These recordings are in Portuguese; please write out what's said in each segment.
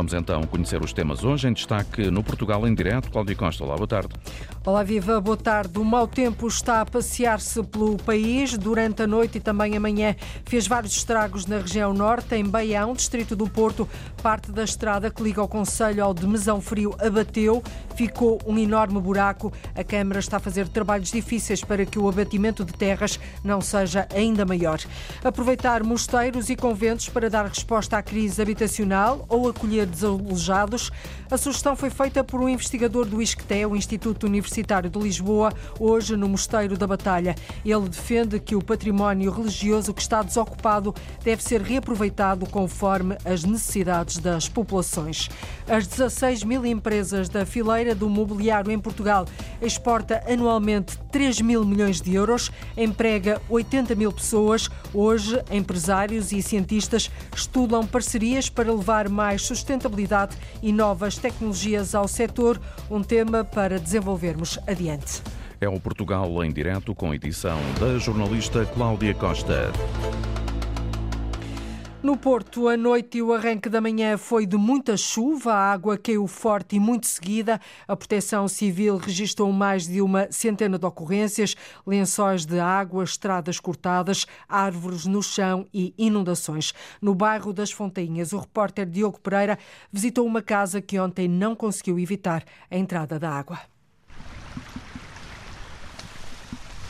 Vamos então conhecer os temas hoje em destaque no Portugal em direto. Cláudia Costa, olá, boa tarde. Olá, viva, boa tarde. O mau tempo está a passear-se pelo país durante a noite e também amanhã. Fez vários estragos na região norte, em Baião, distrito do Porto. Parte da estrada que liga o Conselho ao de Mesão Frio abateu, ficou um enorme buraco. A Câmara está a fazer trabalhos difíceis para que o abatimento de terras não seja ainda maior. Aproveitar mosteiros e conventos para dar resposta à crise habitacional ou acolher desalojados. A sugestão foi feita por um investigador do ISCTE, o Instituto Universitário de Lisboa, hoje no Mosteiro da Batalha. Ele defende que o património religioso que está desocupado deve ser reaproveitado conforme as necessidades das populações. As 16 mil empresas da fileira do mobiliário em Portugal exporta anualmente 3 mil milhões de euros, emprega 80 mil pessoas. Hoje, empresários e cientistas estudam parcerias para levar mais sustentabilidade e novas tecnologias ao setor, um tema para desenvolvermos adiante. É o Portugal em direto com edição da jornalista Cláudia Costa. No Porto, a noite e o arranque da manhã foi de muita chuva, a água caiu forte e muito seguida. A Proteção Civil registrou mais de uma centena de ocorrências, lençóis de água, estradas cortadas, árvores no chão e inundações. No bairro das Fontainhas, o repórter Diogo Pereira visitou uma casa que ontem não conseguiu evitar a entrada da água.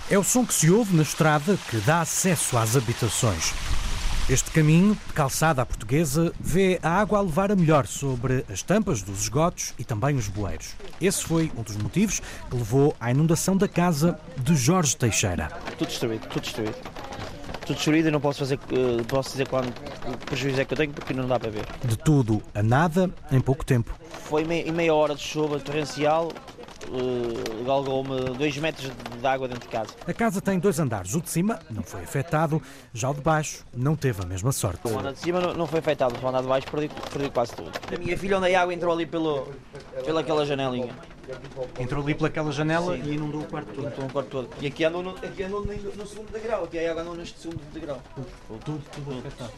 É o som que se ouve na estrada que dá acesso às habitações. Este caminho, de calçada à portuguesa, vê a água a levar a melhor sobre as tampas dos esgotos e também os bueiros. Esse foi um dos motivos que levou à inundação da casa de Jorge Teixeira. Tudo destruído, tudo destruído. Tudo destruído e não posso, fazer, uh, posso dizer quando o prejuízo é que eu tenho porque não dá para ver. De tudo a nada em pouco tempo. Foi em meia hora de chuva torrencial, uh, galgou-me 2 metros de água dentro de casa. A casa tem dois andares. O de cima não foi afetado, já o de baixo não teve a mesma sorte. O andar de cima não, não foi afetado, o andar de baixo perdi, perdi quase tudo. A minha filha, onde a água entrou ali pelo, pelaquela janelinha. Entrou ali pelaquela janela Sim. e inundou o quarto todo. Inundou o quarto todo. E aqui andou no, aqui andou no, no segundo degrau, aqui a água andou neste segundo degrau. Tudo, tudo afetado.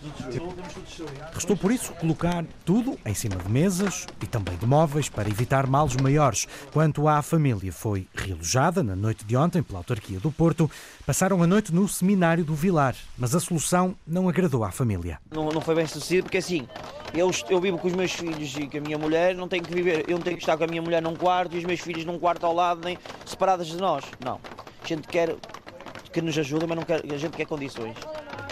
Restou por isso colocar tudo em cima de mesas e também de móveis para evitar males maiores. Quanto à família, foi realojada na noite de ontem pela autarquia do Porto. Passaram a noite no seminário do Vilar, mas a solução não agradou à família. Não, não foi bem sucedido porque assim, eu, eu vivo com os meus filhos e com a minha mulher, não tenho que viver, eu não tenho que estar com a minha mulher num quarto e os meus filhos num quarto ao lado, nem separadas de nós. Não. A gente quer que nos ajudem, mas não quer, a gente quer condições.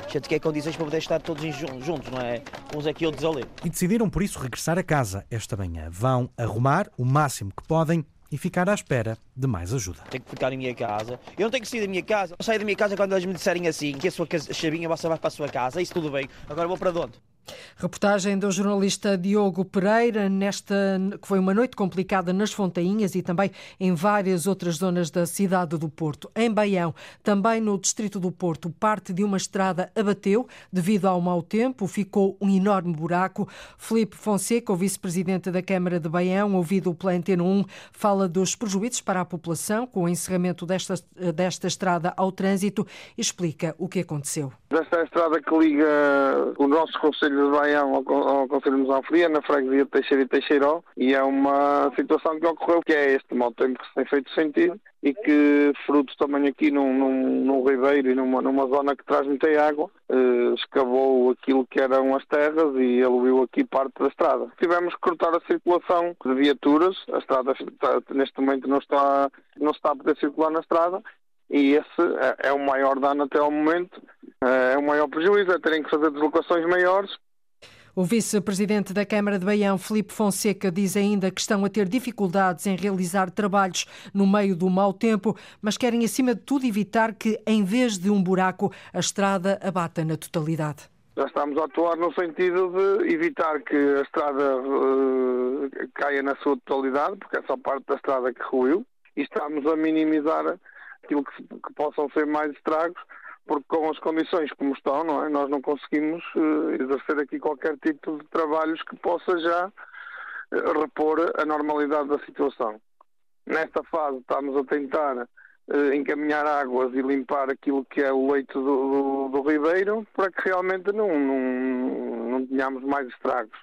A gente quer condições para poder estar todos juntos, não é? Uns aqui, outros ali. E decidiram por isso regressar a casa esta manhã. Vão arrumar o máximo que podem e ficar à espera de mais ajuda. Tenho que ficar em minha casa. Eu não tenho que sair da minha casa. Eu saio da minha casa quando eles me disserem assim que a sua chavinha vai para a sua casa. Isso tudo bem. Agora vou para onde? Reportagem do jornalista Diogo Pereira, nesta que foi uma noite complicada nas Fontainhas e também em várias outras zonas da cidade do Porto. Em Baião, também no distrito do Porto, parte de uma estrada abateu devido ao mau tempo, ficou um enorme buraco. Felipe Fonseca, o vice-presidente da Câmara de Baião, ouvido pela Antena 1, fala dos prejuízos para a população com o encerramento desta, desta estrada ao trânsito e explica o que aconteceu. Esta é estrada que liga o nosso Conselho de Baião ao, ao Conselho de Mosanfria, na freguesia de Teixeira e Teixeiró, e é uma situação que ocorreu, que é este mau tempo que se tem feito sentido e que, fruto também aqui num, num, num ribeiro e numa, numa zona que traz muita água, eh, escavou aquilo que eram as terras e eluiu aqui parte da estrada. Tivemos que cortar a circulação de viaturas, a estrada está, neste momento não está, não está a poder circular na estrada e esse é, é o maior dano até ao momento, é, é o maior prejuízo, é terem que fazer deslocações maiores o vice-presidente da Câmara de Baião, Felipe Fonseca, diz ainda que estão a ter dificuldades em realizar trabalhos no meio do mau tempo, mas querem, acima de tudo, evitar que, em vez de um buraco, a estrada abata na totalidade. Já estamos a atuar no sentido de evitar que a estrada uh, caia na sua totalidade, porque é só parte da estrada que ruiu, e estamos a minimizar aquilo que, que possam ser mais estragos porque com as condições como estão, não é? nós não conseguimos uh, exercer aqui qualquer tipo de trabalhos que possa já uh, repor a normalidade da situação. Nesta fase estamos a tentar eh, encaminhar águas e limpar aquilo que é o leito do, do, do ribeiro para que realmente não, não, não tenhamos mais estragos.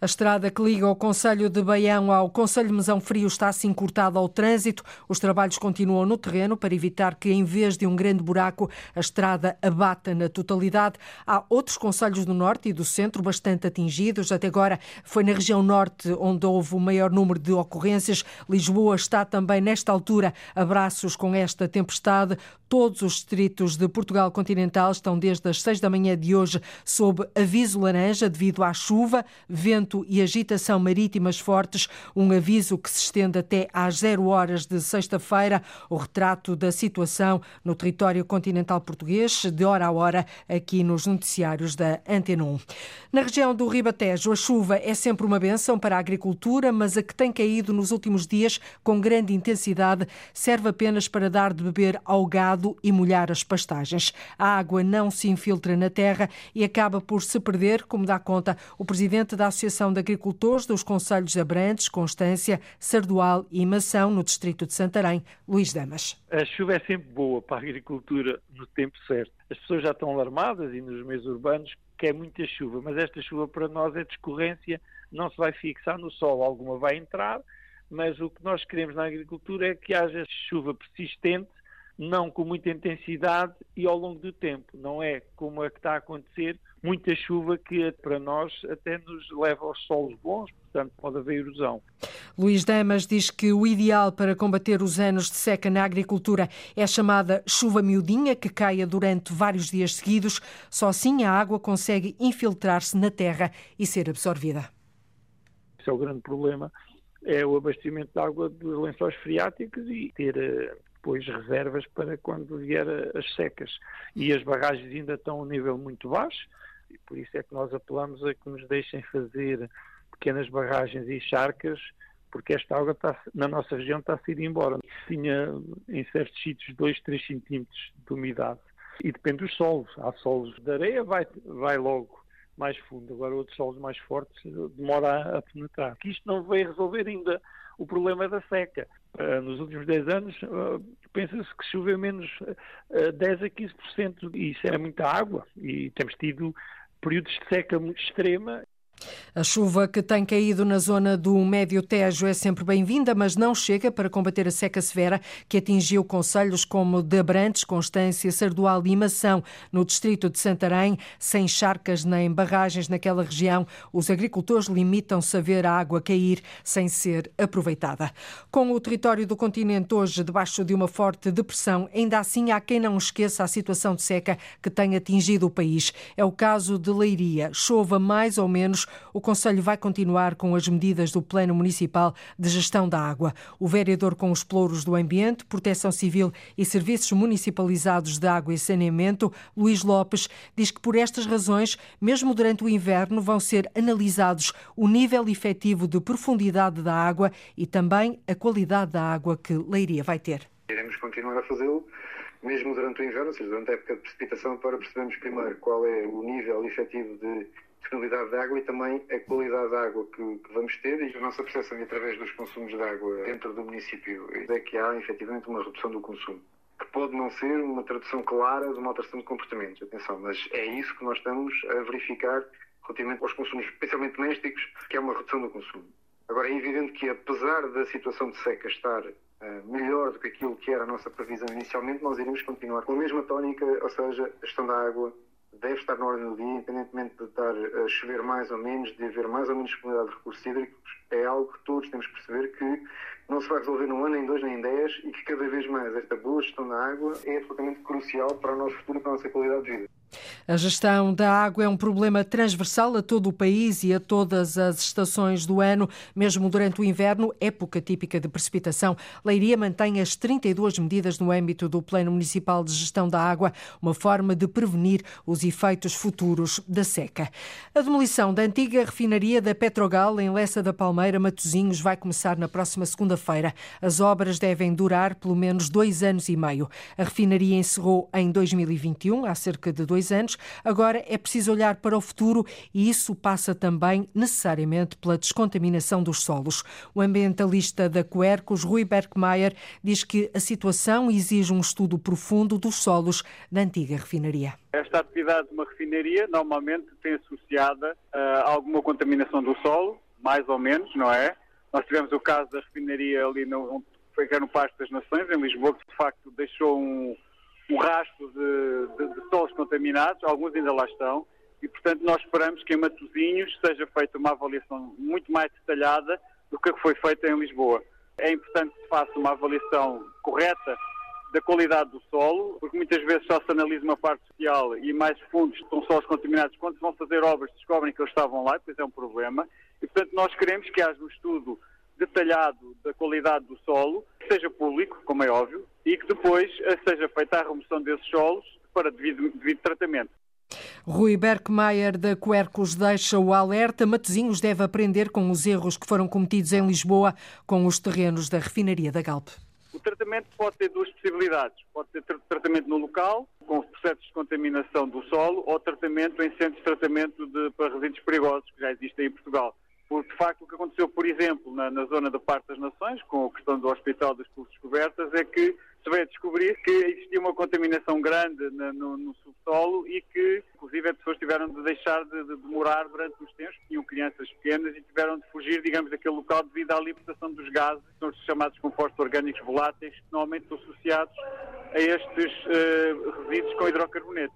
A estrada que liga o Conselho de Baião ao Conselho de Mesão Frio está assim cortada ao trânsito. Os trabalhos continuam no terreno para evitar que, em vez de um grande buraco, a estrada abata na totalidade. Há outros conselhos do Norte e do Centro bastante atingidos. Até agora foi na região Norte onde houve o maior número de ocorrências. Lisboa está também, nesta altura, abraços com esta tempestade. Todos os distritos de Portugal continental estão desde as seis da manhã de hoje sob aviso laranja devido à chuva vento e agitação marítimas fortes, um aviso que se estende até às zero horas de sexta-feira. O retrato da situação no território continental português, de hora a hora, aqui nos noticiários da Antena 1. Na região do Ribatejo, a chuva é sempre uma benção para a agricultura, mas a que tem caído nos últimos dias com grande intensidade serve apenas para dar de beber ao gado e molhar as pastagens. A água não se infiltra na terra e acaba por se perder, como dá conta o presidente da Associação de Agricultores dos Conselhos de Abrantes, Constância, Sardual e Mação, no distrito de Santarém, Luís Damas. A chuva é sempre boa para a agricultura no tempo certo. As pessoas já estão alarmadas e nos meios urbanos que é muita chuva, mas esta chuva para nós é discorrência, não se vai fixar no solo, alguma vai entrar, mas o que nós queremos na agricultura é que haja chuva persistente não com muita intensidade e ao longo do tempo. Não é como é que está a acontecer, muita chuva que para nós até nos leva aos solos bons, portanto pode haver erosão. Luís Damas diz que o ideal para combater os anos de seca na agricultura é a chamada chuva miudinha, que caia durante vários dias seguidos. Só assim a água consegue infiltrar-se na terra e ser absorvida. Esse é o grande problema, é o abastecimento de água dos lençóis freáticos e ter eh, depois reservas para quando vier as secas. E as barragens ainda estão a um nível muito baixo, e por isso é que nós apelamos a que nos deixem fazer pequenas barragens e charcas, porque esta água está, na nossa região está a ir embora. Tinha em certos sítios 2, 3 centímetros de umidade. E depende dos solos. Há solos de areia, vai, vai logo mais fundo. Agora outros solos mais fortes demora a, penetrar. Que isto não vai resolver ainda o problema da seca. Uh, nos últimos 10 anos, uh, pensa-se que choveu menos uh, 10 a 15%, e isso é muita água, e temos tido períodos de seca extrema a chuva que tem caído na zona do Médio Tejo é sempre bem-vinda, mas não chega para combater a seca severa que atingiu conselhos como de Abrantes, Constância, Sardual e Mação, no distrito de Santarém. Sem charcas nem barragens naquela região, os agricultores limitam-se a ver a água cair sem ser aproveitada. Com o território do continente hoje debaixo de uma forte depressão, ainda assim há quem não esqueça a situação de seca que tem atingido o país. É o caso de Leiria. Chova mais ou menos o Conselho vai continuar com as medidas do Plano Municipal de Gestão da Água. O vereador com os plouros do Ambiente, Proteção Civil e Serviços Municipalizados de Água e Saneamento, Luís Lopes, diz que por estas razões, mesmo durante o inverno, vão ser analisados o nível efetivo de profundidade da água e também a qualidade da água que Leiria vai ter. Iremos continuar a fazê-lo mesmo durante o inverno, ou seja, durante a época de precipitação, para percebermos primeiro qual é o nível efetivo de disponibilidade de água e também a qualidade da água que, que, vamos ter e a nossa percepção através dos consumos de água dentro do município é que há efetivamente uma redução do consumo. Que pode não ser uma tradução clara de uma alteração de comportamentos, atenção, mas é isso que nós estamos a verificar relativamente aos consumos, especialmente domésticos, que é uma redução do consumo. Agora, é evidente que, apesar da situação de seca estar uh, melhor do que aquilo que era a nossa previsão inicialmente, nós iremos continuar com a mesma tónica, ou seja, a gestão da água deve estar na ordem do dia, independentemente de estar a chover mais ou menos, de haver mais ou menos disponibilidade de recursos hídricos, é algo que todos temos que perceber que não se vai resolver num ano, em dois, nem em dez, e que cada vez mais esta boa gestão da água é absolutamente crucial para o nosso futuro e para a nossa qualidade de vida. A gestão da água é um problema transversal a todo o país e a todas as estações do ano, mesmo durante o inverno, época típica de precipitação. Leiria mantém as 32 medidas no âmbito do Plano Municipal de Gestão da Água, uma forma de prevenir os efeitos futuros da seca. A demolição da antiga refinaria da Petrogal em Lessa da Palmeira, Matosinhos, vai começar na próxima segunda-feira. As obras devem durar pelo menos dois anos e meio. A refinaria encerrou em 2021, há cerca de dois dois anos. Agora é preciso olhar para o futuro e isso passa também necessariamente pela descontaminação dos solos. O ambientalista da Quercus, Rui Berkmeier, diz que a situação exige um estudo profundo dos solos da antiga refinaria. Esta atividade de uma refinaria normalmente tem associada uh, alguma contaminação do solo, mais ou menos, não é? Nós tivemos o caso da refinaria ali no, foi no Pasto das Nações, em Lisboa, que de facto deixou um, um rastro de, de, de solos contaminados, alguns ainda lá estão, e portanto nós esperamos que em Matosinhos seja feita uma avaliação muito mais detalhada do que foi feita em Lisboa. É importante que se faça uma avaliação correta da qualidade do solo, porque muitas vezes só se analisa uma parte social e mais fundos estão solos contaminados. Quando se vão fazer obras, descobrem que eles estavam lá, depois é um problema. E, portanto, nós queremos que haja um estudo detalhado da qualidade do solo, que seja público, como é óbvio, e que depois seja feita a remoção desses solos para devido, devido tratamento. Rui Berkmeier da Quercus deixa o alerta. Matosinhos deve aprender com os erros que foram cometidos em Lisboa com os terrenos da refinaria da Galp. O tratamento pode ter duas possibilidades. Pode ter tratamento no local, com processos de contaminação do solo, ou tratamento em centros de tratamento de, para resíduos perigosos, que já existem em Portugal. Porque, de facto, o que aconteceu, por exemplo, na, na zona da Parte das Nações, com a questão do Hospital das Pulsos Cobertas, é que se veio descobrir que existia uma contaminação grande na, no, no, subsolo e que, inclusive, as pessoas tiveram de deixar de, de, de morar durante os tempos, tinham crianças pequenas e tiveram de fugir, digamos, daquele local devido à libertação dos gases, que são os chamados compostos orgânicos voláteis, que normalmente associados a estes uh, resíduos com hidrocarboneto.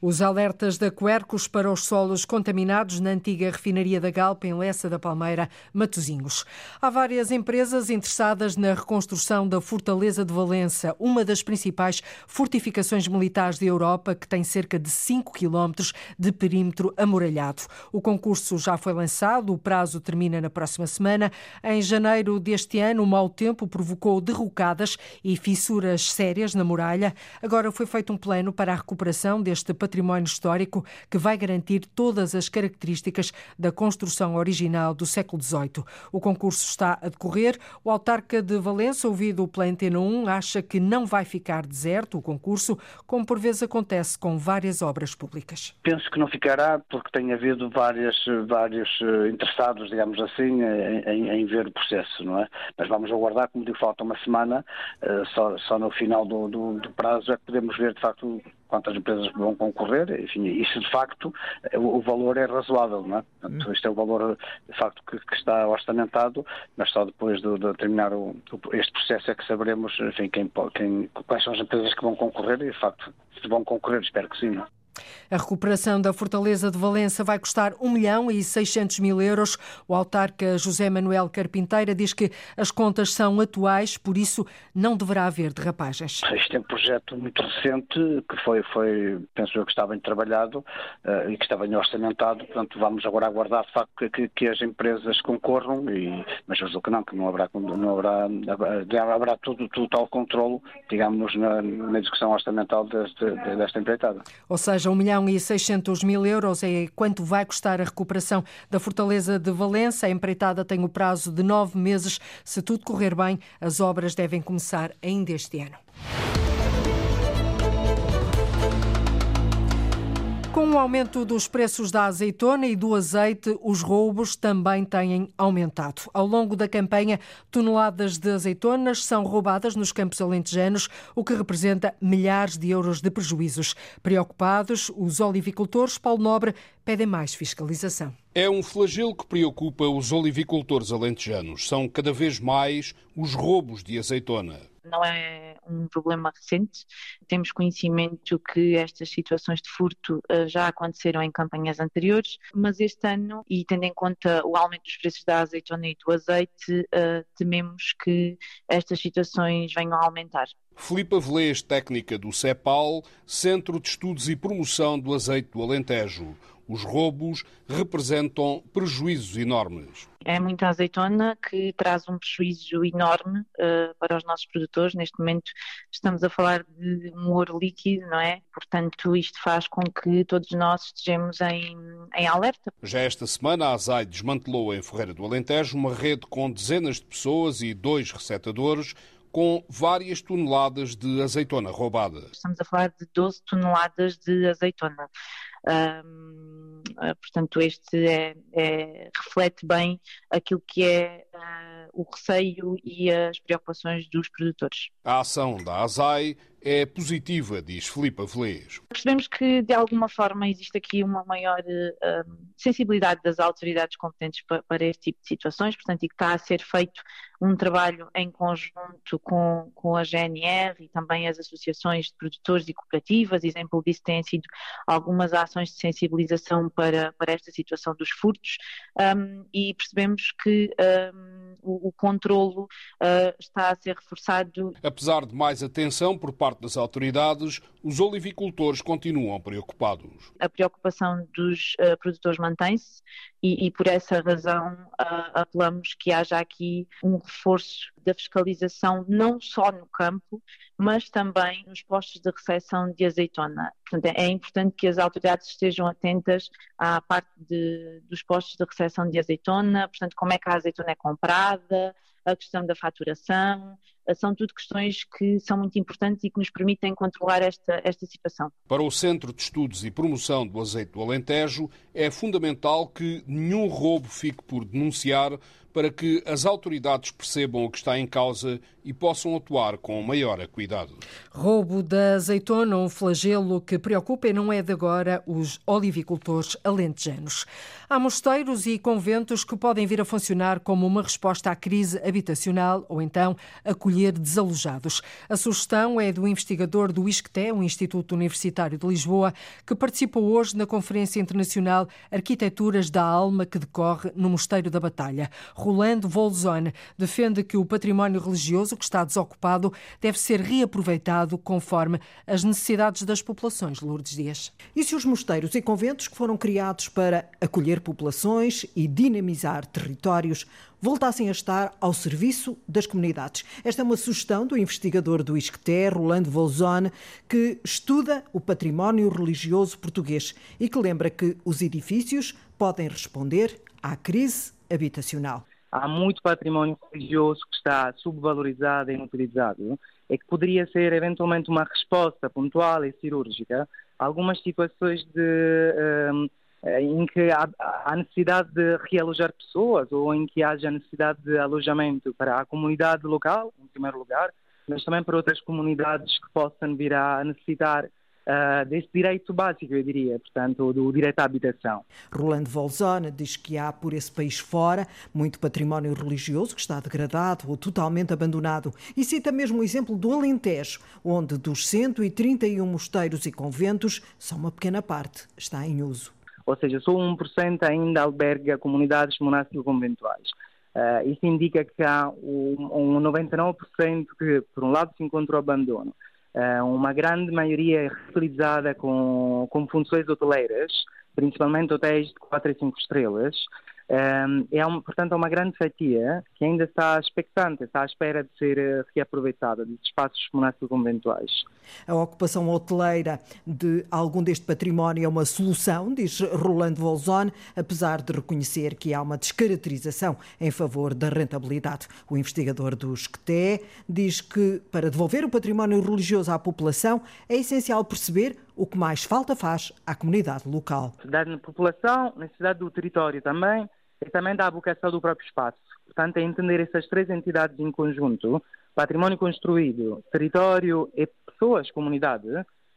Os alertas da Quercus para os solos contaminados na antiga refinaria da Galpa, em Lessa da Palmeira, Matozinhos. Há várias empresas interessadas na reconstrução da Fortaleza de Valença, uma das principais fortificações militares da Europa, que tem cerca de 5 quilómetros de perímetro amoralhado. O concurso já foi lançado, o prazo termina na próxima semana. Em janeiro deste ano, o mau tempo provocou derrocadas e fissuras sérias na muralha. Agora foi feito um plano para a recuperação deste património património histórico que vai garantir todas as características da construção original do século XVIII. O concurso está a decorrer. O autarca de Valença, ouvido pela Antena 1, acha que não vai ficar deserto o concurso, como por vezes acontece com várias obras públicas. Penso que não ficará, porque tem havido várias, vários eh, interessados, digamos assim, em, em, ver o processo, não é? Mas vamos aguardar, como digo, falta uma semana, eh, só, só no final do, do, do prazo é que podemos ver, de facto, quantas empresas vão concorrer, enfim, isso de facto, o, valor é razoável, não é? Portanto, este é o valor de facto que, que está orçamentado, mas só depois de, de terminar o, este processo é que saberemos, enfim, quem, quem, quais são as empresas que vão concorrer e de facto, se vão concorrer, espero que sim, não é? A recuperação da Fortaleza de Valença vai custar 1 milhão e 600 mil euros. O autarca José Manuel Carpinteira diz que as contas são atuais, por isso não deverá haver derrapagens. Este é um projeto muito recente, que foi, foi penso eu, que está bem trabalhado uh, e que está bem orçamentado. Portanto, vamos agora aguardar, de facto, que, que as empresas concorram, e, mas eu que não, que não haverá, não haverá, haverá tudo, total controle, digamos, na, na discussão orçamental deste, desta empreitada. Ou seja, seja, 1 milhão e 600 mil euros é quanto vai custar a recuperação da Fortaleza de Valença. A empreitada tem o prazo de nove meses. Se tudo correr bem, as obras devem começar ainda este ano. Com o aumento dos preços da azeitona e do azeite, os roubos também têm aumentado. Ao longo da campanha, toneladas de azeitonas são roubadas nos campos alentejanos, o que representa milhares de euros de prejuízos. Preocupados, os olivicultores, Paulo Nobre, pedem mais fiscalização. É um flagelo que preocupa os olivicultores alentejanos. São cada vez mais os roubos de azeitona não é um problema recente. Temos conhecimento que estas situações de furto uh, já aconteceram em campanhas anteriores, mas este ano, e tendo em conta o aumento dos preços da azeitona e do azeite, uh, tememos que estas situações venham a aumentar. Filipe Velês, técnica do CEPAL, Centro de Estudos e Promoção do Azeite do Alentejo. Os roubos representam prejuízos enormes. É muita azeitona que traz um prejuízo enorme uh, para os nossos produtores. Neste momento estamos a falar de um ouro líquido, não é? Portanto, isto faz com que todos nós estejamos em, em alerta. Já esta semana a ASAI desmantelou em Ferreira do Alentejo uma rede com dezenas de pessoas e dois recetadores com várias toneladas de azeitona roubada. Estamos a falar de 12 toneladas de azeitona. Um, ah, portanto, este é, é, reflete bem aquilo que é uh, o receio e as preocupações dos produtores. A ação da ASAI é positiva, diz Filipe Avelês. Percebemos que, de alguma forma, existe aqui uma maior uh, sensibilidade das autoridades competentes para, para, este tipo de situações, portanto, e que está a ser feito um trabalho em conjunto com, com a GNR e também as associações de produtores e cooperativas. Exemplo disso têm sido algumas ações de sensibilização para, para esta situação dos furtos um, e percebemos que um, o, o controlo uh, está a ser reforçado. Apesar de mais atenção por parte das autoridades, os olivicultores continuam preocupados. A preocupação dos uh, produtores mantém-se e, e, por essa razão uh, apelamos que haja aqui um reforço da fiscalização não só no campo, mas também nos postos de recepção de azeitona. Portanto, é importante que as autoridades estejam atentas à parte de, dos postos de recepção de azeitona, portanto, como é que a azeitona é comprada, a questão da faturação, são tudo questões que são muito importantes e que nos permitem controlar esta, esta situação. Para o Centro de Estudos e Promoção do Azeite do Alentejo, é fundamental que nenhum roubo fique por denunciar para que as autoridades percebam o que está em causa e possam atuar com maior cuidado. Roubo da azeitona, um flagelo que preocupa e não é de agora os olivicultores alentejanos. Há mosteiros e conventos que podem vir a funcionar como uma resposta à crise habitacional ou então acolher desalojados. A sugestão é do investigador do ISCTE, o Instituto Universitário de Lisboa, que participou hoje na Conferência Internacional Arquiteturas da Alma que decorre no Mosteiro da Batalha. Rolando Volzone defende que o património religioso que está desocupado deve ser reaproveitado conforme as necessidades das populações. Lourdes Dias. E se os mosteiros e conventos que foram criados para acolher populações e dinamizar territórios voltassem a estar ao serviço das comunidades. Esta é uma sugestão do investigador do ISCTE, Rolando Volzone, que estuda o património religioso português e que lembra que os edifícios podem responder à crise habitacional há muito património religioso que está subvalorizado e inutilizado e que poderia ser eventualmente uma resposta pontual e cirúrgica a algumas situações de, um, em que há, há necessidade de realojar pessoas ou em que haja necessidade de alojamento para a comunidade local, em primeiro lugar, mas também para outras comunidades que possam vir a necessitar uh, desse direito básico, eu diria, portanto, do direito à habitação. Rolando Volzona diz que há por esse país fora muito património religioso que está degradado ou totalmente abandonado e cita mesmo o exemplo do Alentejo, onde dos 131 mosteiros e conventos, só uma pequena parte está em uso. Ou seja, só 1% ainda alberga comunidades monásticos-conventuais. Uh, isso indica que há um, um 99% que, por um lado, se encontra o abandono eh, uma grande maioria é reutilizada com, com funções hoteleiras, principalmente hotéis de 4 e 5 estrelas. É, um, portanto, uma grande fatia que ainda está expectante, está à espera de ser eh, reaproveitada, dos espaços monásticos conventuais. A ocupação hoteleira de algum deste património é uma solução, diz Rolando Volzone, apesar de reconhecer que há uma descaracterização em favor da rentabilidade. O investigador do SCTE diz que, para devolver o património religioso à população, é essencial perceber o que mais falta faz à comunidade local. Necessidade da população, necessidade do território também, e também da vocação do próprio espaço. Portanto, é entender essas três entidades em conjunto, património construído, território e pessoas, comunidade,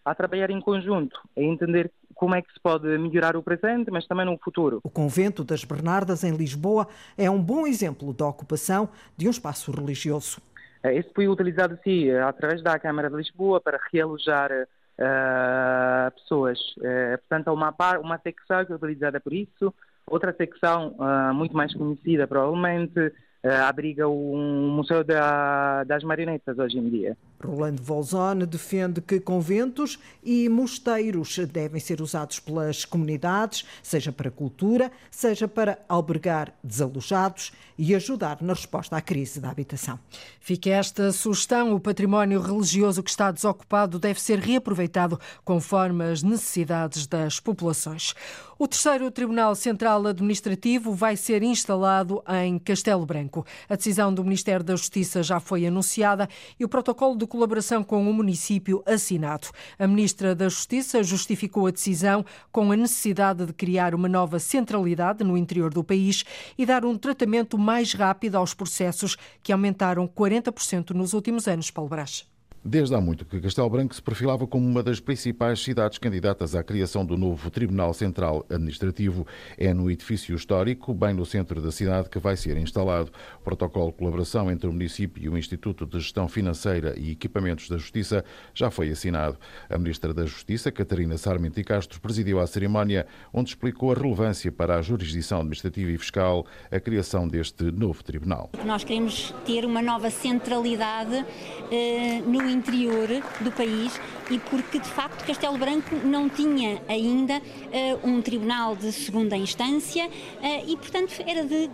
a trabalhar em conjunto, a entender como é que se pode melhorar o presente, mas também no futuro. O Convento das Bernardas, em Lisboa, é um bom exemplo da ocupação de um espaço religioso. Esse foi utilizado, sim, através da Câmara de Lisboa para realojar uh, pessoas. Uh, portanto, há uma, uma secção que é utilizada por isso, Outra secção uh, muito mais conhecida, provavelmente, uh, abriga o Museu da, das Marionetas hoje em dia. Rolando Volzone defende que conventos e mosteiros devem ser usados pelas comunidades, seja para cultura, seja para albergar desalojados e ajudar na resposta à crise da habitação. Fica esta sugestão: o património religioso que está desocupado deve ser reaproveitado conforme as necessidades das populações. O terceiro Tribunal Central Administrativo vai ser instalado em Castelo Branco. A decisão do Ministério da Justiça já foi anunciada e o protocolo de colaboração com o município assinado. A Ministra da Justiça justificou a decisão com a necessidade de criar uma nova centralidade no interior do país e dar um tratamento mais rápido aos processos que aumentaram 40% nos últimos anos, Paulo Brás. Desde há muito que Castelo Branco se perfilava como uma das principais cidades candidatas à criação do novo Tribunal Central Administrativo. É no edifício histórico, bem no centro da cidade, que vai ser instalado. O protocolo de colaboração entre o município e o Instituto de Gestão Financeira e Equipamentos da Justiça já foi assinado. A Ministra da Justiça, Catarina Sarmento e Castro, presidiu a cerimónia, onde explicou a relevância para a jurisdição administrativa e fiscal a criação deste novo tribunal. Nós queremos ter uma nova centralidade eh, no interior do país e porque de facto Castelo Branco não tinha ainda uh, um tribunal de segunda instância uh, e portanto era de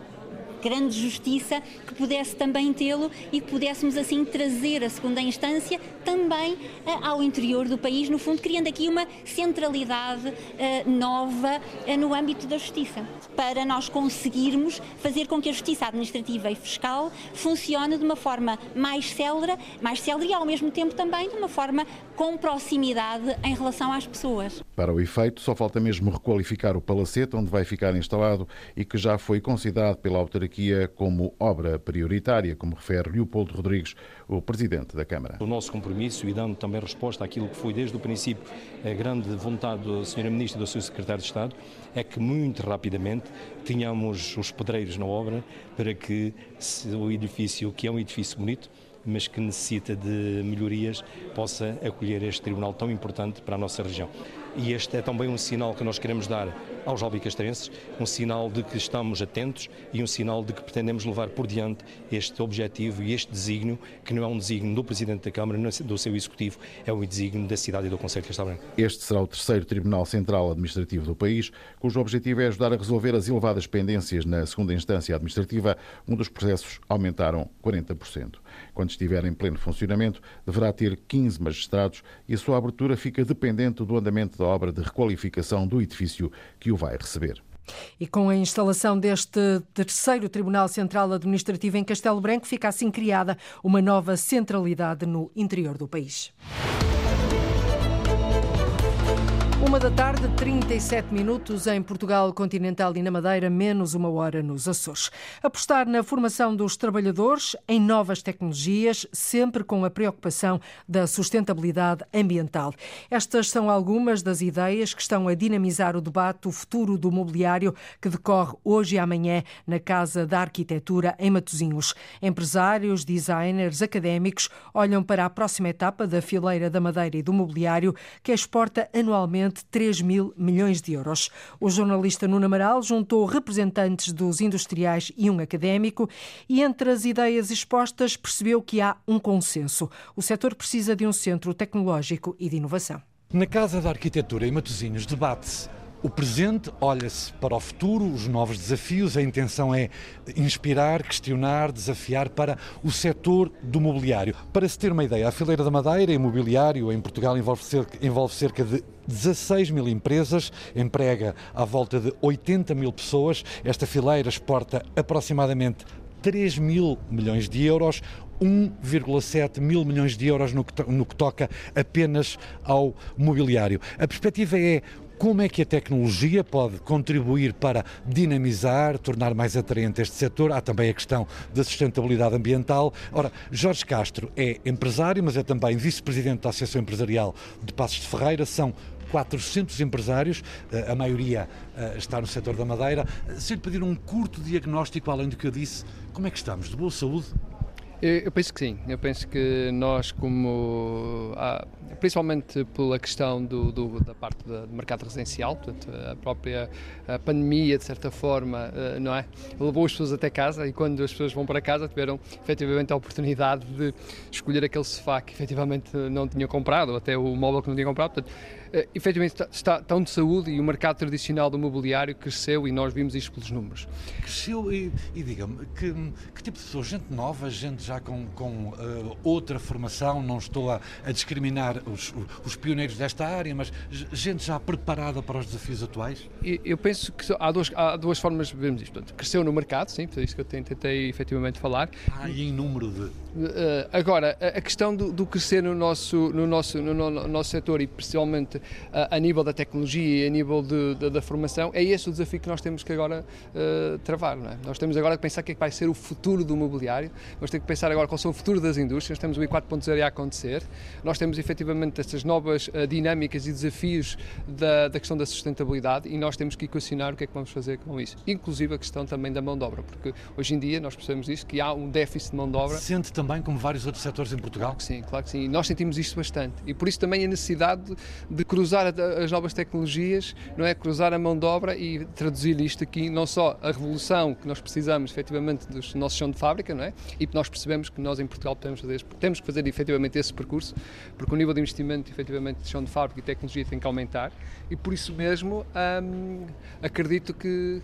grande justiça que pudesse também tê-lo e que pudéssemos assim trazer a segunda instância também uh, ao interior do país, no fundo criando aqui uma centralidade uh, nova uh, no âmbito da justiça, para nós conseguirmos fazer com que a justiça administrativa e fiscal funcione de uma forma mais célere, mais célere e ao mesmo tempo também de uma forma com proximidade em relação às pessoas. Para o efeito, só falta mesmo requalificar o palacete onde vai ficar instalado e que já foi considerado pela autarquia como obra prioritária, como refere Leopoldo Rodrigues, o presidente da Câmara. O nosso compromisso e dando também resposta àquilo que foi desde o princípio a grande vontade da Sra. Ministra e do Sr. Secretário de Estado, é que muito rapidamente tenhamos os pedreiros na obra para que o edifício, que é um edifício bonito, mas que necessita de melhorias, possa acolher este tribunal tão importante para a nossa região. E este é também um sinal que nós queremos dar aos albicastrenses, um sinal de que estamos atentos e um sinal de que pretendemos levar por diante este objetivo e este desígnio, que não é um desígnio do Presidente da Câmara, do seu Executivo, é um desígnio da cidade e do Conselho de Castelo Branco. Este será o terceiro Tribunal Central Administrativo do país, cujo objetivo é ajudar a resolver as elevadas pendências na segunda instância administrativa, um dos processos aumentaram 40%. Quando estiver em pleno funcionamento, deverá ter 15 magistrados e a sua abertura fica dependente do andamento da obra de requalificação do edifício que o vai receber. E com a instalação deste terceiro Tribunal Central Administrativo em Castelo Branco, fica assim criada uma nova centralidade no interior do país. Uma da tarde, 37 minutos em Portugal continental e na Madeira, menos uma hora nos Açores. Apostar na formação dos trabalhadores em novas tecnologias, sempre com a preocupação da sustentabilidade ambiental. Estas são algumas das ideias que estão a dinamizar o debate O Futuro do Mobiliário, que decorre hoje e amanhã na Casa da Arquitetura em Matosinhos. Empresários, designers, académicos olham para a próxima etapa da fileira da Madeira e do mobiliário, que exporta anualmente de 3 mil milhões de euros. O jornalista Nuno Amaral juntou representantes dos industriais e um académico e, entre as ideias expostas, percebeu que há um consenso. O setor precisa de um centro tecnológico e de inovação. Na Casa da Arquitetura em Matosinhos debate-se o presente olha-se para o futuro, os novos desafios. A intenção é inspirar, questionar, desafiar para o setor do mobiliário. Para se ter uma ideia, a Fileira da Madeira, imobiliário, em Portugal envolve cerca, envolve cerca de 16 mil empresas, emprega à volta de 80 mil pessoas. Esta fileira exporta aproximadamente 3 mil milhões de euros, 1,7 mil milhões de euros no que, no que toca apenas ao mobiliário. A perspectiva é como é que a tecnologia pode contribuir para dinamizar, tornar mais atraente este setor? Há também a questão da sustentabilidade ambiental. Ora, Jorge Castro é empresário, mas é também vice-presidente da Associação Empresarial de Passos de Ferreira. São 400 empresários, eh, a maioria eh, está no setor da madeira. Se lhe pedir um curto diagnóstico, além do que eu disse, como é que estamos? De boa saúde? Eu penso que sim. Eu penso que nós, como ah, principalmente pela questão do, do, da parte do mercado residencial, portanto, a própria a pandemia, de certa forma, ah, não é? Levou as pessoas até casa e quando as pessoas vão para casa tiveram efetivamente a oportunidade de escolher aquele sofá que efetivamente não tinham comprado, ou até o móvel que não tinham comprado. Portanto, uh, efetivamente está, está tão de saúde e o mercado tradicional do mobiliário cresceu e nós vimos isto pelos números. Cresceu e, e diga-me, que, que, tipo de pessoas? Gente nova, gente já com, com uh, outra formação, não estou a, a discriminar os, os, pioneiros desta área, mas gente já preparada para os desafios atuais? Eu penso que há duas, há duas formas de vermos isto. Portanto, cresceu no mercado, sim, é isso que eu tentei efetivamente falar. Ah, e em número de. Uh, agora, a, questão do, do, crescer no nosso, no nosso, no, no nosso setor e principalmente uh, a nível da tecnologia e a nível de, de, da formação, é esse o desafio que nós temos que agora uh, travar. É? Nós temos agora que pensar o que é que vai ser o futuro do mobiliário, nós temos que pensar agora qual são o futuro das indústrias, temos o I 4.0 a acontecer, nós temos efetivamente estas novas dinâmicas e desafios da, da questão da sustentabilidade e nós temos que equacionar o que é que vamos fazer com isso, inclusive a questão também da mão de obra, porque hoje em dia nós percebemos isso, que há um déficit de mão de obra. Sente também como vários outros setores em Portugal? Claro que sim, claro que sim. E nós sentimos isto bastante. E por isso também a necessidade de cruzar as novas tecnologias, não é? Cruzar a mão de obra e traduzir isto aqui, não só a revolução que nós precisamos efetivamente dos nossos chão de fábrica, não é? E nós percebemos que nós em Portugal temos, fazer, temos que fazer efetivamente esse percurso, porque o nível de investimento efetivamente de chão de fábrica e tecnologia tem que aumentar e por isso mesmo hum, acredito que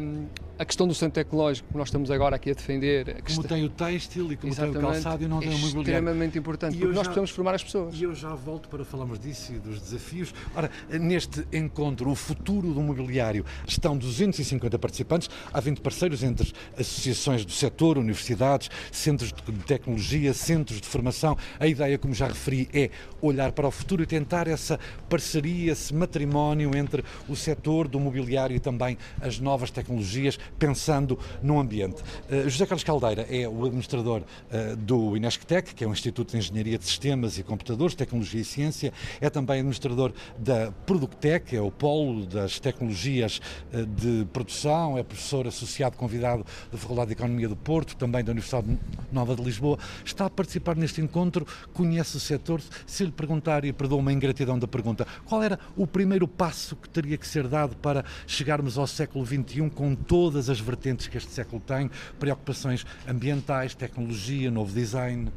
hum, a questão do centro tecnológico que nós estamos agora aqui a defender. A como questão... tem o têxtil e como tem o calçado e não tem o mobiliário. extremamente importante, e porque nós já, precisamos formar as pessoas. E eu já volto para falarmos disso e dos desafios. Ora, neste encontro, o futuro do mobiliário, estão 250 participantes, há 20 parceiros entre associações do setor, universidades, centros de tecnologia, centros de formação. A ideia, como já referi, é olhar para o futuro e tentar essa parceria, esse matrimónio entre o setor do mobiliário e também as novas tecnologias pensando no ambiente. Uh, José Carlos Caldeira é o administrador uh, do Inesctec, que é um Instituto de Engenharia de Sistemas e Computadores, Tecnologia e Ciência, é também administrador da Productec, é o polo das tecnologias uh, de produção, é professor associado convidado da Faculdade de Economia do Porto, também da Universidade Nova de Lisboa. Está a participar neste encontro, conhece o setor. Se lhe perguntar, e perdoa uma ingratidão da pergunta, qual era o primeiro passo que teria que ser dado para chegarmos ao século XXI com toda todas as vertentes que este século tem, preocupações ambientais, tecnologia, novo design?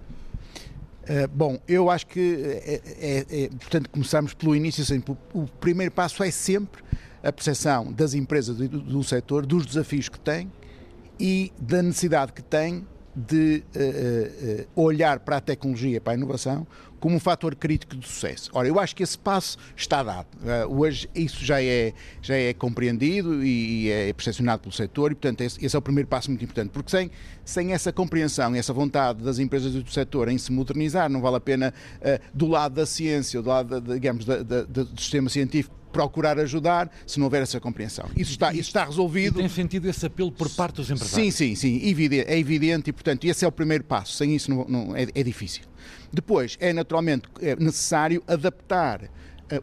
Uh, bom, eu acho que, é, é, é, portanto, começamos pelo início. Assim, o primeiro passo é sempre a percepção das empresas do, do setor, dos desafios que têm e da necessidade que têm de uh, uh, olhar para a tecnologia, para a inovação, como um fator crítico de sucesso. Ora, eu acho que esse passo está dado. Uh, hoje isso já é, já é compreendido e, e é percepcionado pelo setor e, portanto, esse, esse, é o primeiro passo muito importante, porque sem, sem essa compreensão essa vontade das empresas do setor em se modernizar, não vale a pena, uh, do lado da ciência, do lado, da, digamos, da, da, do sistema científico, procurar ajudar se não houver essa compreensão. Isso está, isso está resolvido. E tem sentido esse apelo por parte dos empresários? Sim, sim, sim, é evidente e, portanto, esse é o primeiro passo. Sem isso não, não é, é difícil. Depois, é naturalmente é necessário adaptar uh,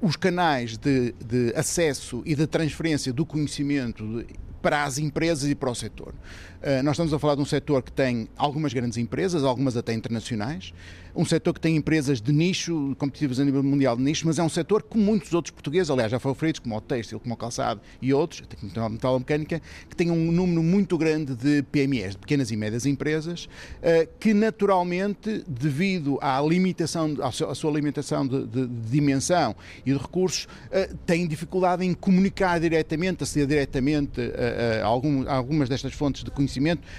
os canais de, de, acesso e de transferência do conhecimento para as empresas e para o setor. Uh, nós estamos a falar de um setor que tem algumas grandes empresas, algumas até internacionais, um setor que tem empresas de nicho, competitivas a nível mundial de nicho, mas é um setor como muitos outros portugueses, aliás, já foram referidos, como o têxtil, como o calçado e outros, a metalomecânica, que tem um número muito grande de PMEs, de pequenas e médias empresas, eh, que naturalmente, devido à limitação, à sua limitação de, de, de dimensão e de recursos, eh, têm dificuldade em comunicar diretamente, aceder diretamente a, a, a algumas destas fontes de conhecimento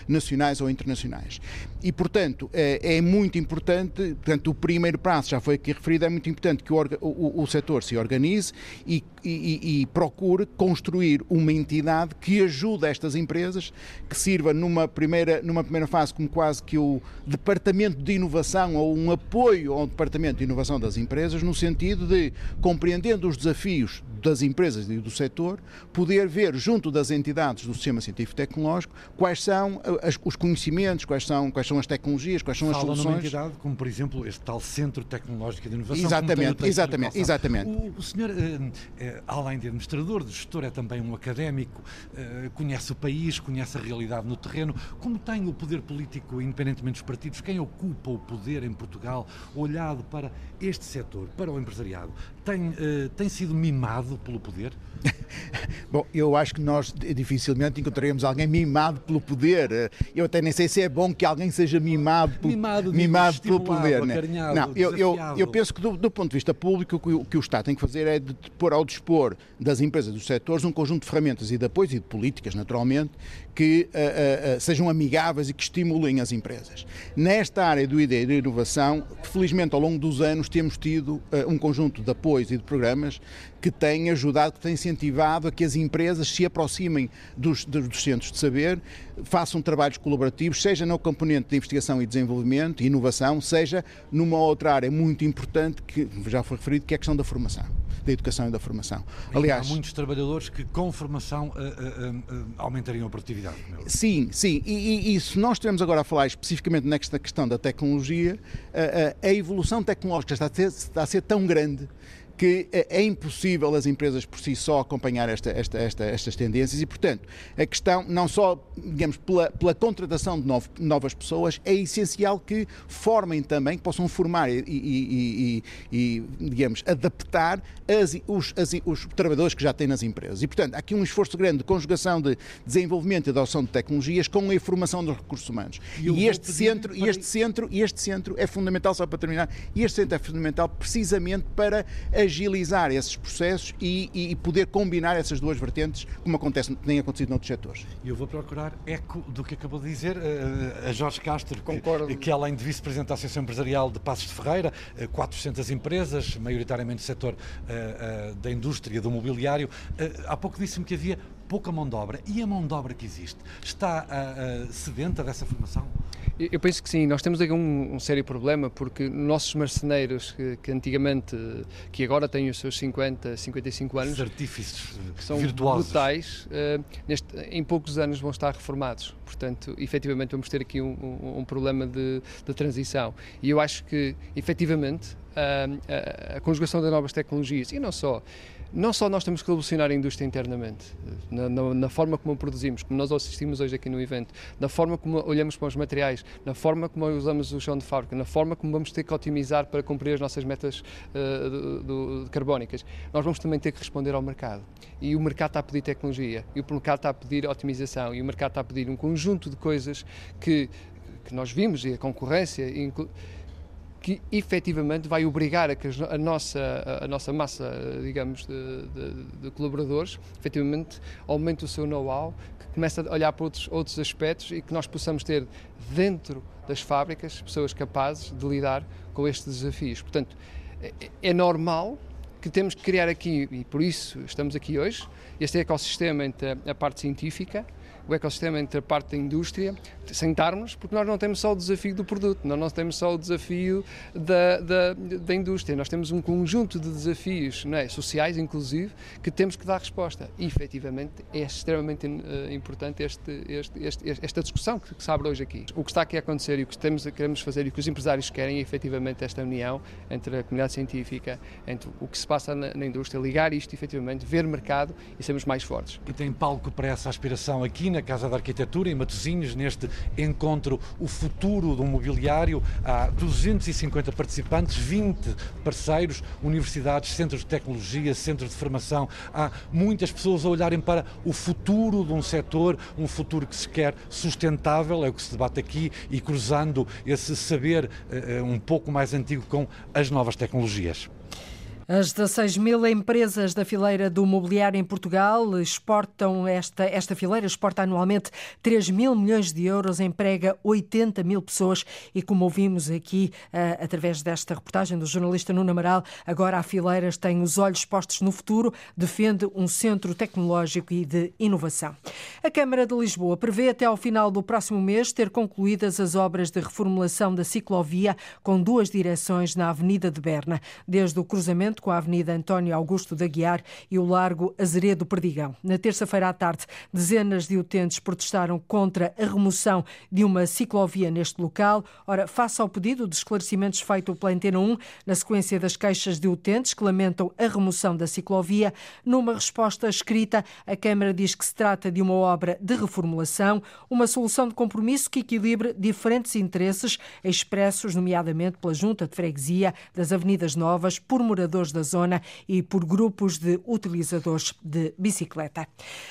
nacionais ou internacionais. E, portanto, é, é muito importante portanto, o primeiro passo, já foi aqui referido, é muito importante que o, o, o setor se organize e, e, e, procure construir uma entidade que ajude estas empresas, que sirva numa primeira, numa primeira fase como quase que o departamento de inovação ou um apoio ao departamento de inovação das empresas, no sentido de, compreendendo os desafios das empresas e do setor, poder ver junto das entidades do sistema científico tecnológico quais são as, os conhecimentos, quais são, quais são as tecnologias, quais são Fala as soluções. Numa entidade como, por exemplo, este tal Centro Tecnológico de Inovação. Exatamente, exatamente, exatamente. O, o senhor, eh, eh, além de administrador, de gestor, é também um académico, eh, conhece o país, conhece a realidade no terreno. Como tem o poder político, independentemente dos partidos, quem ocupa o poder em Portugal, olhado para este setor, para o empresariado, tem, tem sido mimado pelo poder? Bom, eu acho que nós dificilmente encontraremos alguém mimado pelo poder. Eu até nem sei se é bom que alguém seja mimado, mimado, mimado pelo poder. Né? Não, eu, eu, eu, penso que do, do, ponto de vista público, o que, o que o Estado tem que fazer é de pôr ao dispor das empresas dos setores um conjunto de ferramentas e de apoios e de políticas, naturalmente, que uh, uh, sejam amigáveis e que estimulem as empresas. Nesta área do ID e da inovação, felizmente ao longo dos anos temos tido um conjunto de apoios e de programas que têm ajudado, que têm incentivado a que as empresas se aproximem dos, dos, centros de saber, façam trabalhos colaborativos, seja no componente de investigação e desenvolvimento e inovação, seja numa outra área muito importante que já foi referido, que é a questão da formação da educação e da formação. Aliás, há muitos trabalhadores que com formação uh, uh, uh, aumentariam a produtividade. Sim, sim. E, e, e, se nós estivermos agora a falar especificamente nesta questão da tecnologia, a evolução tecnológica está a ser, está a ser tão grande que é impossível as empresas por si só acompanhar esta, esta, esta, estas tendências e, portanto, a questão, não só, digamos, pela, pela contratação de novo, novas pessoas, é essencial que formem também, que possam formar e, e, e, e digamos, adaptar as, os, as, os trabalhadores que já têm nas empresas. E, portanto, há aqui um esforço grande de conjugação de desenvolvimento e adoção de tecnologias com a informação dos recursos humanos. E, este centro, para... este centro, este centro é fundamental, só para terminar, este centro é fundamental precisamente para a agilizar esses processos e, e, poder combinar essas duas vertentes, como acontece, tem acontecido noutros setores. E eu vou procurar eco do que acabou de dizer uh, a Jorge Castro, Concordo. Que, que além de vice-presidente da Associação Empresarial de Passos de Ferreira, uh, 400 empresas, maioritariamente do setor da indústria, do mobiliário, há pouco disse-me que havia pouca mão de obra. E a mão de obra que existe está sedenta dessa formação? Eu penso que sim, nós temos aqui um, um sério problema porque nossos marceneiros que, que, antigamente, que agora têm os seus 50, 55 anos, artífices que são virtuosos. brutais, uh, neste, em poucos anos vão estar reformados. Portanto, efetivamente vamos ter aqui um, um, um problema de, de, transição. E eu acho que, efetivamente, a, a conjugação das novas tecnologias, e não só, não só nós temos que revolucionar a indústria internamente, na, na, na, forma como produzimos, como nós assistimos hoje aqui no evento, na forma como olhamos para os materiais, na forma como usamos o chão de fábrica, na forma como vamos ter que otimizar para cumprir as nossas metas uh, do, do, carbónicas, nós vamos também ter que responder ao mercado. E o mercado está a pedir tecnologia, e o mercado está a pedir otimização, e o mercado está a pedir um conjunto de coisas que, que nós vimos, e a concorrência, inclu que efetivamente vai obrigar a que a nossa, a nossa massa, digamos, de, de, de colaboradores, efetivamente aumente o seu know-how, que comece a olhar para outros, outros aspectos e que nós possamos ter dentro das fábricas pessoas capazes de lidar com estes desafios. Portanto, é, é normal que temos que criar aqui, e por isso estamos aqui hoje, este ecossistema entre a parte científica, o ecossistema entre a parte da indústria, sentarmos, porque nós não temos só o desafio do produto, nós não temos só o desafio da, da, da indústria, nós temos um conjunto de desafios é, sociais, inclusive, que temos que dar resposta. E, efetivamente, é extremamente uh, importante este, este, este, esta discussão que, que, se abre hoje aqui. O que está aqui a acontecer e o que temos, queremos fazer e o que os empresários querem é, efetivamente, esta união entre a comunidade científica, entre o que se passa na, na indústria, ligar isto, efetivamente, ver mercado e sermos mais fortes. E tem palco para essa aspiração aqui na Casa da Arquitetura, em Matosinhos, neste encontro O Futuro do Mobiliário. Há 250 participantes, 20 parceiros, universidades, centros de tecnologia, centros de formação. Há muitas pessoas a olharem para o futuro de um setor, um futuro que se quer sustentável, é o que se debate aqui, e cruzando esse saber uh, um pouco mais antigo com as novas tecnologias. As 16 mil empresas da fileira do mobiliário em Portugal exportam esta, esta fileira exporta anualmente 3 mil milhões de euros, emprega 80 mil pessoas e como ouvimos aqui uh, através desta reportagem do jornalista Nuno Amaral, agora a Fileiras tem os olhos postos no futuro, defende um centro tecnológico e de inovação. A Câmara de Lisboa prevê até ao final do próximo mês ter concluídas as obras de reformulação da ciclovia com duas direções na Avenida de Berna, desde o cruzamento com a Avenida António Augusto da Guiar e o Largo Azeredo Perdigão. Na terça-feira à tarde, dezenas de utentes protestaram contra a remoção de uma ciclovia neste local. Ora, face ao pedido de esclarecimentos feito pela Antena 1, na sequência das queixas de utentes que lamentam a remoção da ciclovia, numa resposta escrita, a Câmara diz que se trata de uma obra de reformulação, uma solução de compromisso que equilibre diferentes interesses expressos, nomeadamente pela Junta de Freguesia das Avenidas Novas, por moradores moradores da zona e por grupos de utilizadores de bicicleta.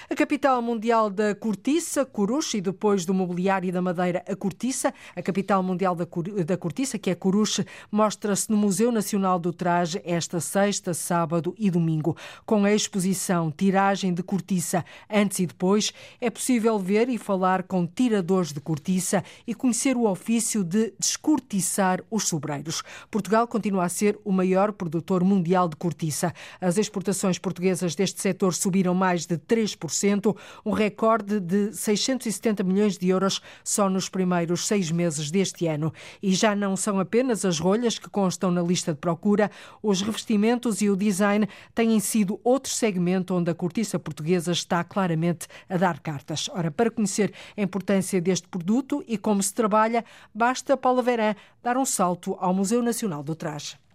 A capital mundial da cortiça, Coruche, e depois do mobiliário e da madeira, a cortiça, a capital mundial da cortiça, que é Coruche, mostra-se no Museu Nacional do Traje esta sexta, sábado e domingo. Com a exposição Tiragem de Cortiça antes e depois, é possível ver e falar com tiradores de cortiça e conhecer o ofício de descortiçar os sobreiros. Portugal continua a ser o maior produtor mundial de cortiça. As exportações portuguesas deste setor subiram mais de 3%, um recorde de 670 milhões de euros só nos primeiros seis meses deste ano. E já não são apenas as rolhas que constam na lista de procura, os revestimentos e o design têm sido outro segmento onde a cortiça portuguesa está claramente a dar cartas. Ora, para conhecer a importância deste produto e como se trabalha, basta Paula Verã dar um salto ao Museu Nacional do Traje.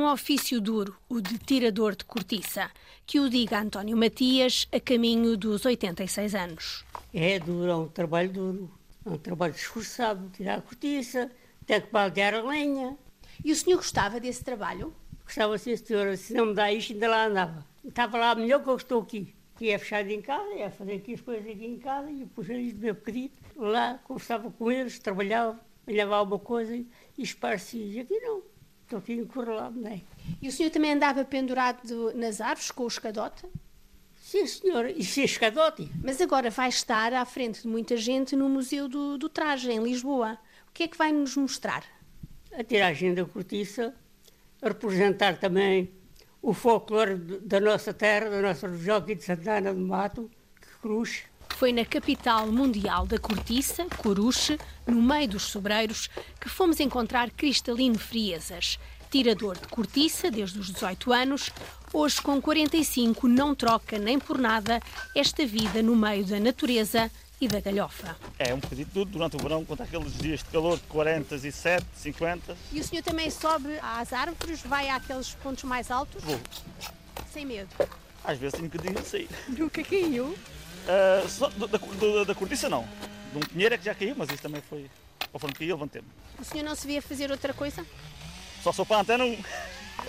Um ofício duro, o de tirador de cortiça, que o diga António Matias a caminho dos 86 anos. É duro, é um trabalho duro, é um trabalho esforçado, tirar a cortiça, ter que baldear a lenha. E o senhor gostava desse trabalho? Gostava, sim, senhora. Se não me dá isto, ainda lá andava. Estava lá melhor que eu estou aqui. Que é fechado em casa, ia fazer aqui as coisas aqui em casa, e depois eles meu bocadinho. Lá, conversava com eles, trabalhava, levava alguma coisa e esparcia. Aqui não. Estou aqui encurralado, não é? E o senhor também andava pendurado nas árvores com o escadote? Sim, senhora. E se escadote? Mas agora vai estar à frente de muita gente no Museu do, do Traje, em Lisboa. O que é que vai nos mostrar? A tiragem da cortiça, a representar também o folclore da nossa terra, da nossa região aqui de Santana do Mato, que cruz. Foi na capital mundial da cortiça, Coruche, no meio dos sobreiros, que fomos encontrar Cristalino Friesas, tirador de cortiça desde os 18 anos, hoje com 45 não troca nem por nada esta vida no meio da natureza e da galhofa. É um bocadinho tudo durante o verão, quando há aqueles dias de calor de 47, 50. E o senhor também sobe às árvores, vai àqueles pontos mais altos? Vou. Sem medo? Às vezes tenho um bocadinho de sair. Nunca caiu? Uh, só, da, da, da, cortiça não. De um pinheiro é que já caiu, mas isso também foi. Conforme caí, levantei-me. O senhor não se via fazer outra coisa? Só sou para a antena.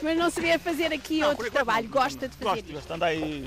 Mas não se via fazer aqui não, outro trabalho, gosta de fazer Gosto, gosto, andar aí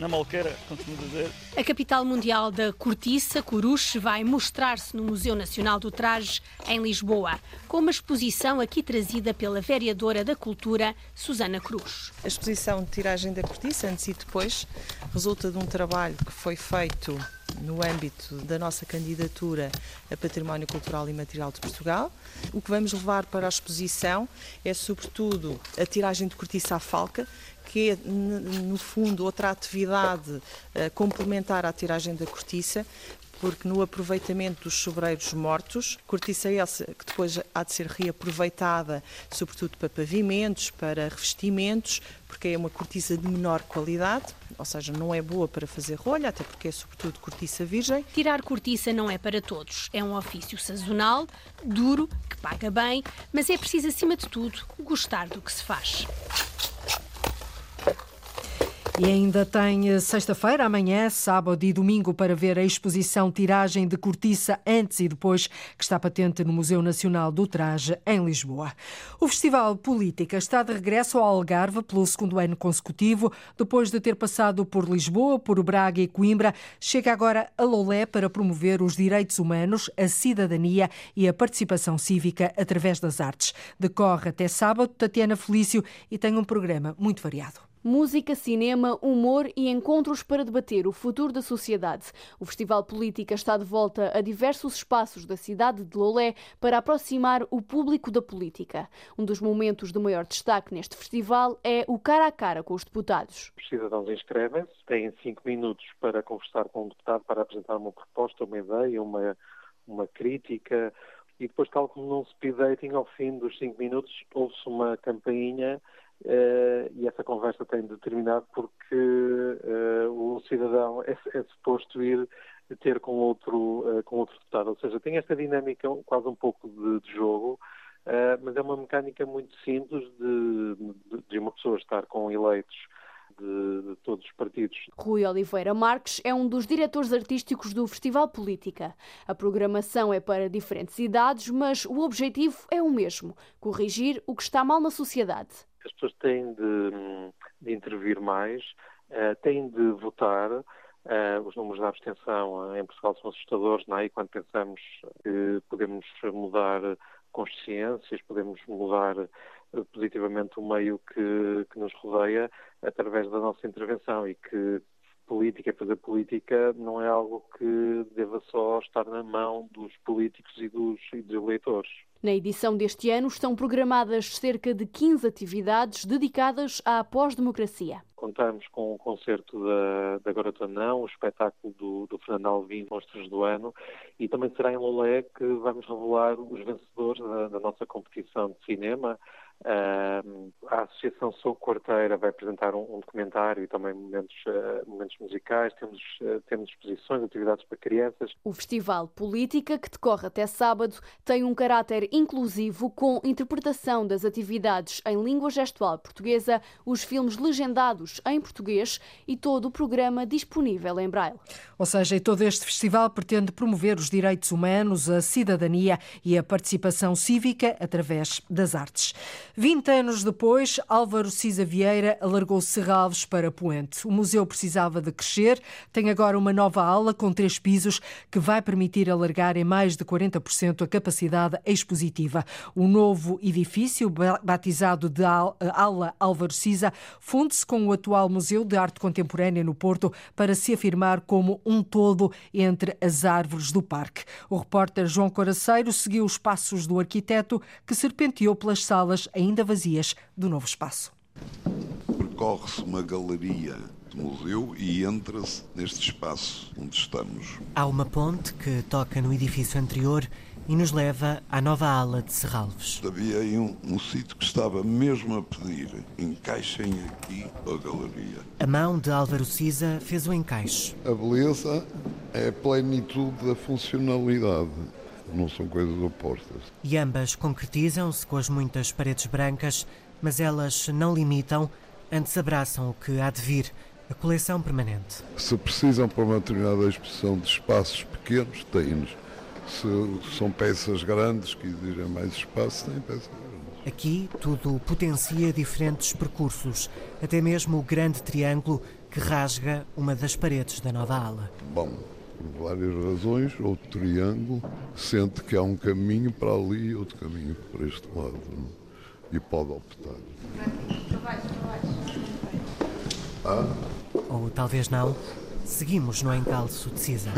na Malqueira, continuo a dizer. A capital mundial da cortiça, Coruche, vai mostrar-se no Museu Nacional do Traje, em Lisboa, com uma exposição aqui trazida pela vereadora da Cultura, Susana Cruz. A exposição de tiragem da cortiça, antes e depois, resulta de um trabalho que foi feito no âmbito da nossa candidatura a Património Cultural e Material de Portugal. O que vamos levar para a exposição é, sobretudo, a tiragem de cortiça à falca, que é, no fundo, outra atividade eh, complementar à tiragem da cortiça, porque no aproveitamento dos sobreiros mortos, cortiça essa que depois há de ser reaproveitada, sobretudo para pavimentos, para revestimentos, porque é uma cortiça de menor qualidade, ou seja, não é boa para fazer rolha, até porque é sobretudo cortiça virgem. Tirar cortiça não é para todos. É um ofício sazonal, duro, que paga bem, mas é preciso, acima de tudo, gostar do que se faz. E ainda tem eh, sexta-feira, amanhã, sábado e domingo para ver a exposição Tiragem de Cortiça antes e depois, que está patente no Museu Nacional do Traje, em Lisboa. O Festival Política está de regresso ao Algarve pelo segundo ano consecutivo. Depois de ter passado por Lisboa, por Braga e Coimbra, chega agora a Lolé para promover os direitos humanos, a cidadania e a participação cívica através das artes. Decorre até sábado, Tatiana Felício, e tem um programa muito variado. Música, cinema, humor e encontros para debater o futuro da sociedade. O Festival Política está de volta a diversos espaços da cidade de Lolé para aproximar o público da política. Um dos momentos de maior destaque neste festival é o cara a cara com os deputados. Os cidadãos inscrevem-se, têm cinco minutos para conversar com o deputado, para apresentar uma proposta, uma ideia, uma, uma crítica e depois, tal como num speed dating, ao fim dos cinco minutos, ouve-se uma campainha Uh, e essa conversa tem de terminar porque uh, o cidadão é, é, suposto ir ter com outro, uh, com outro deputado. Ou seja, tem esta dinâmica quase um pouco de, de jogo, mas é uma mecânica muito simples de, de, de, uma pessoa estar com eleitos de, de, todos os partidos. Rui Oliveira Marques é um dos diretores artísticos do Festival Política. A programação é para diferentes idades, mas o objetivo é o mesmo: corrigir o que está mal na sociedade. As pessoas têm de, de intervir mais, uh, têm de votar. Uh, os números da abstenção em Portugal são assustadores, não é? E quando pensamos que podemos mudar consciências, podemos mudar positivamente o meio que, que nos rodeia através da nossa intervenção e que política, fazer política não é algo que deva só estar na mão dos políticos e dos, e dos eleitores. Na edição deste ano estão programadas cerca de 15 atividades dedicadas à pós-democracia. Contamos com o concerto da, da Garota Não, o espetáculo do, do Fernando Alvim, Monstros do Ano, e também será em Lolé que vamos revelar os vencedores da, da nossa competição de cinema, Uh, a Associação Sou Quarteira vai apresentar um, um documentário e também momentos, uh, momentos musicais, temos, uh, temos exposições, atividades para crianças. O Festival Política, que decorre até sábado, tem um caráter inclusivo com interpretação das atividades em língua gestual portuguesa, os filmes legendados em português e todo o programa disponível em braille. Ou seja, todo este festival pretende promover os direitos humanos, a cidadania e a participação cívica através das artes. 20 anos depois, Álvaro Cisa Vieira alargou Serralves para Poente. O museu precisava de crescer, tem agora uma nova ala com três pisos que vai permitir alargar em mais de 40% a capacidade expositiva. O novo edifício, batizado de Ala Álvaro Cisa, funde-se com o atual Museu de Arte Contemporânea no Porto para se afirmar como um todo entre as árvores do parque. O repórter João Coraceiro seguiu os passos do arquiteto que serpenteou pelas salas ainda ainda vazias do novo espaço. Percorre-se uma galeria do museu e entra-se neste espaço onde estamos. Há uma ponte que toca no edifício anterior e nos leva à nova ala de Serralves. Havia aí um, um sítio que estava mesmo a pedir: encaixem aqui a galeria. A mão de Álvaro Cisa fez o encaixe. A beleza é a plenitude da funcionalidade não são coisas opostas. E ambas concretizam-se com as muitas paredes brancas, mas elas não limitam, antes abraçam o que há de vir, a coleção permanente. Se precisam para uma determinada exposição de espaços pequenos, têm-nos. Se são peças grandes que exigem mais espaço, têm peças grandes. Aqui tudo potencia diferentes percursos, até mesmo o grande triângulo que rasga uma das paredes da nova ala. Bom, por várias razões, outro triângulo, sente que há um caminho para ali e outro caminho para este lado. Não? E pode optar. Ah? Ou talvez não, seguimos no encalço de Cisa.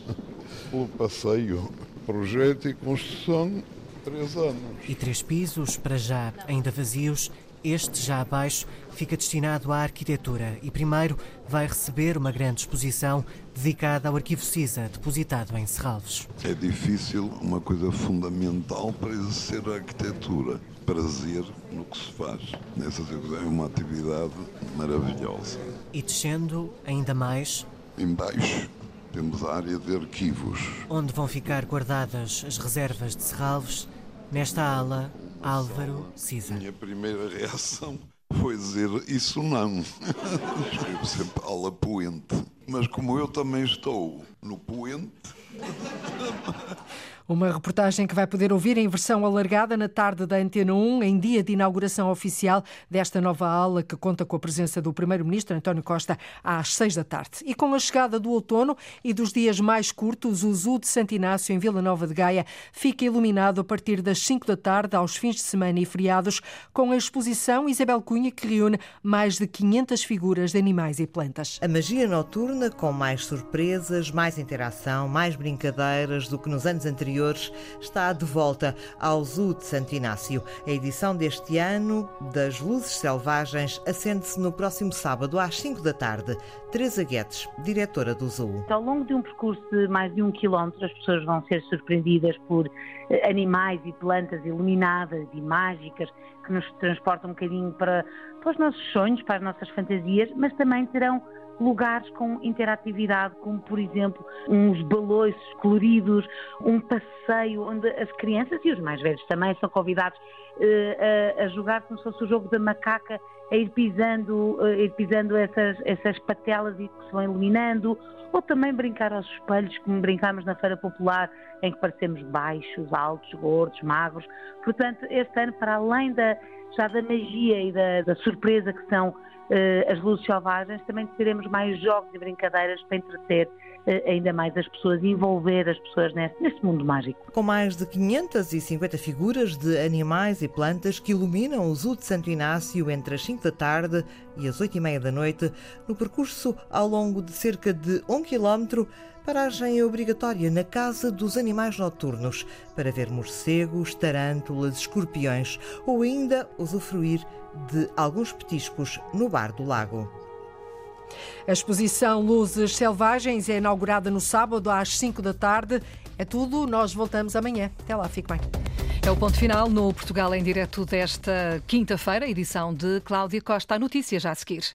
o passeio, projeto e construção, três anos. E três pisos, para já ainda vazios, este, já abaixo, fica destinado à arquitetura e primeiro vai receber uma grande exposição dedicada ao arquivo CISA, depositado em Serralves. É difícil uma coisa fundamental para exercer a arquitetura. Prazer no que se faz. Nessa é uma atividade maravilhosa. E descendo ainda mais. Embaixo temos a área de arquivos. Onde vão ficar guardadas as reservas de Serralves, nesta ala Álvaro Cisa. Minha primeira reação foi dizer isso não. Escrevo sempre ala poente. Mas como eu também estou no poente. Uma reportagem que vai poder ouvir em versão alargada na tarde da Antena 1, em dia de inauguração oficial desta nova aula que conta com a presença do Primeiro-Ministro António Costa às seis da tarde. E com a chegada do outono e dos dias mais curtos, o Zoo de Santo Inácio, em Vila Nova de Gaia, fica iluminado a partir das cinco da tarde, aos fins de semana e feriados, com a exposição Isabel Cunha, que reúne mais de 500 figuras de animais e plantas. A magia noturna, com mais surpresas, mais interação, mais brincadeiras do que nos anos anteriores anteriores, está de volta ao Zoo de Santo Inácio. A edição deste ano das Luzes Selvagens acende-se no próximo sábado às 5 da tarde. Teresa Guedes, diretora do Zoo. Ao longo de um percurso de mais de um quilómetro, as pessoas vão ser surpreendidas por eh, animais e plantas iluminadas e mágicas que nos transportam um bocadinho para, para os nossos sonhos, para as nossas fantasias, mas também terão lugares com interatividade, como por exemplo uns balões coloridos, um passeio onde as crianças e os mais velhos também são convidados uh, a, a, jogar como se fosse o jogo da macaca, a ir pisando, uh, ir pisando essas, essas patelas e que se vão iluminando, ou também brincar aos espelhos, como brincámos na Feira Popular, em que parecemos baixos, altos, gordos, magros. Portanto, este ano, para além da, já da magia e da, da surpresa que são as luzes selvagens, também teremos mais jogos e brincadeiras para entreter uh, ainda mais as pessoas e envolver as pessoas neste, mundo mágico. Com mais de 550 figuras de animais e plantas que iluminam o Zoo de Santo Inácio entre as 5 da tarde e as 8 e meia da noite, no percurso ao longo de cerca de um quilómetro, Paragem é obrigatória na Casa dos Animais Noturnos para ver morcegos, tarântulas, escorpiões ou ainda usufruir de alguns petiscos no Bar do Lago. A exposição Luzes Selvagens é inaugurada no sábado às 5 da tarde. É tudo, nós voltamos amanhã. Até lá, fique bem. É o ponto final no Portugal em direto desta quinta-feira, edição de Cláudia Costa. A notícia já a seguir.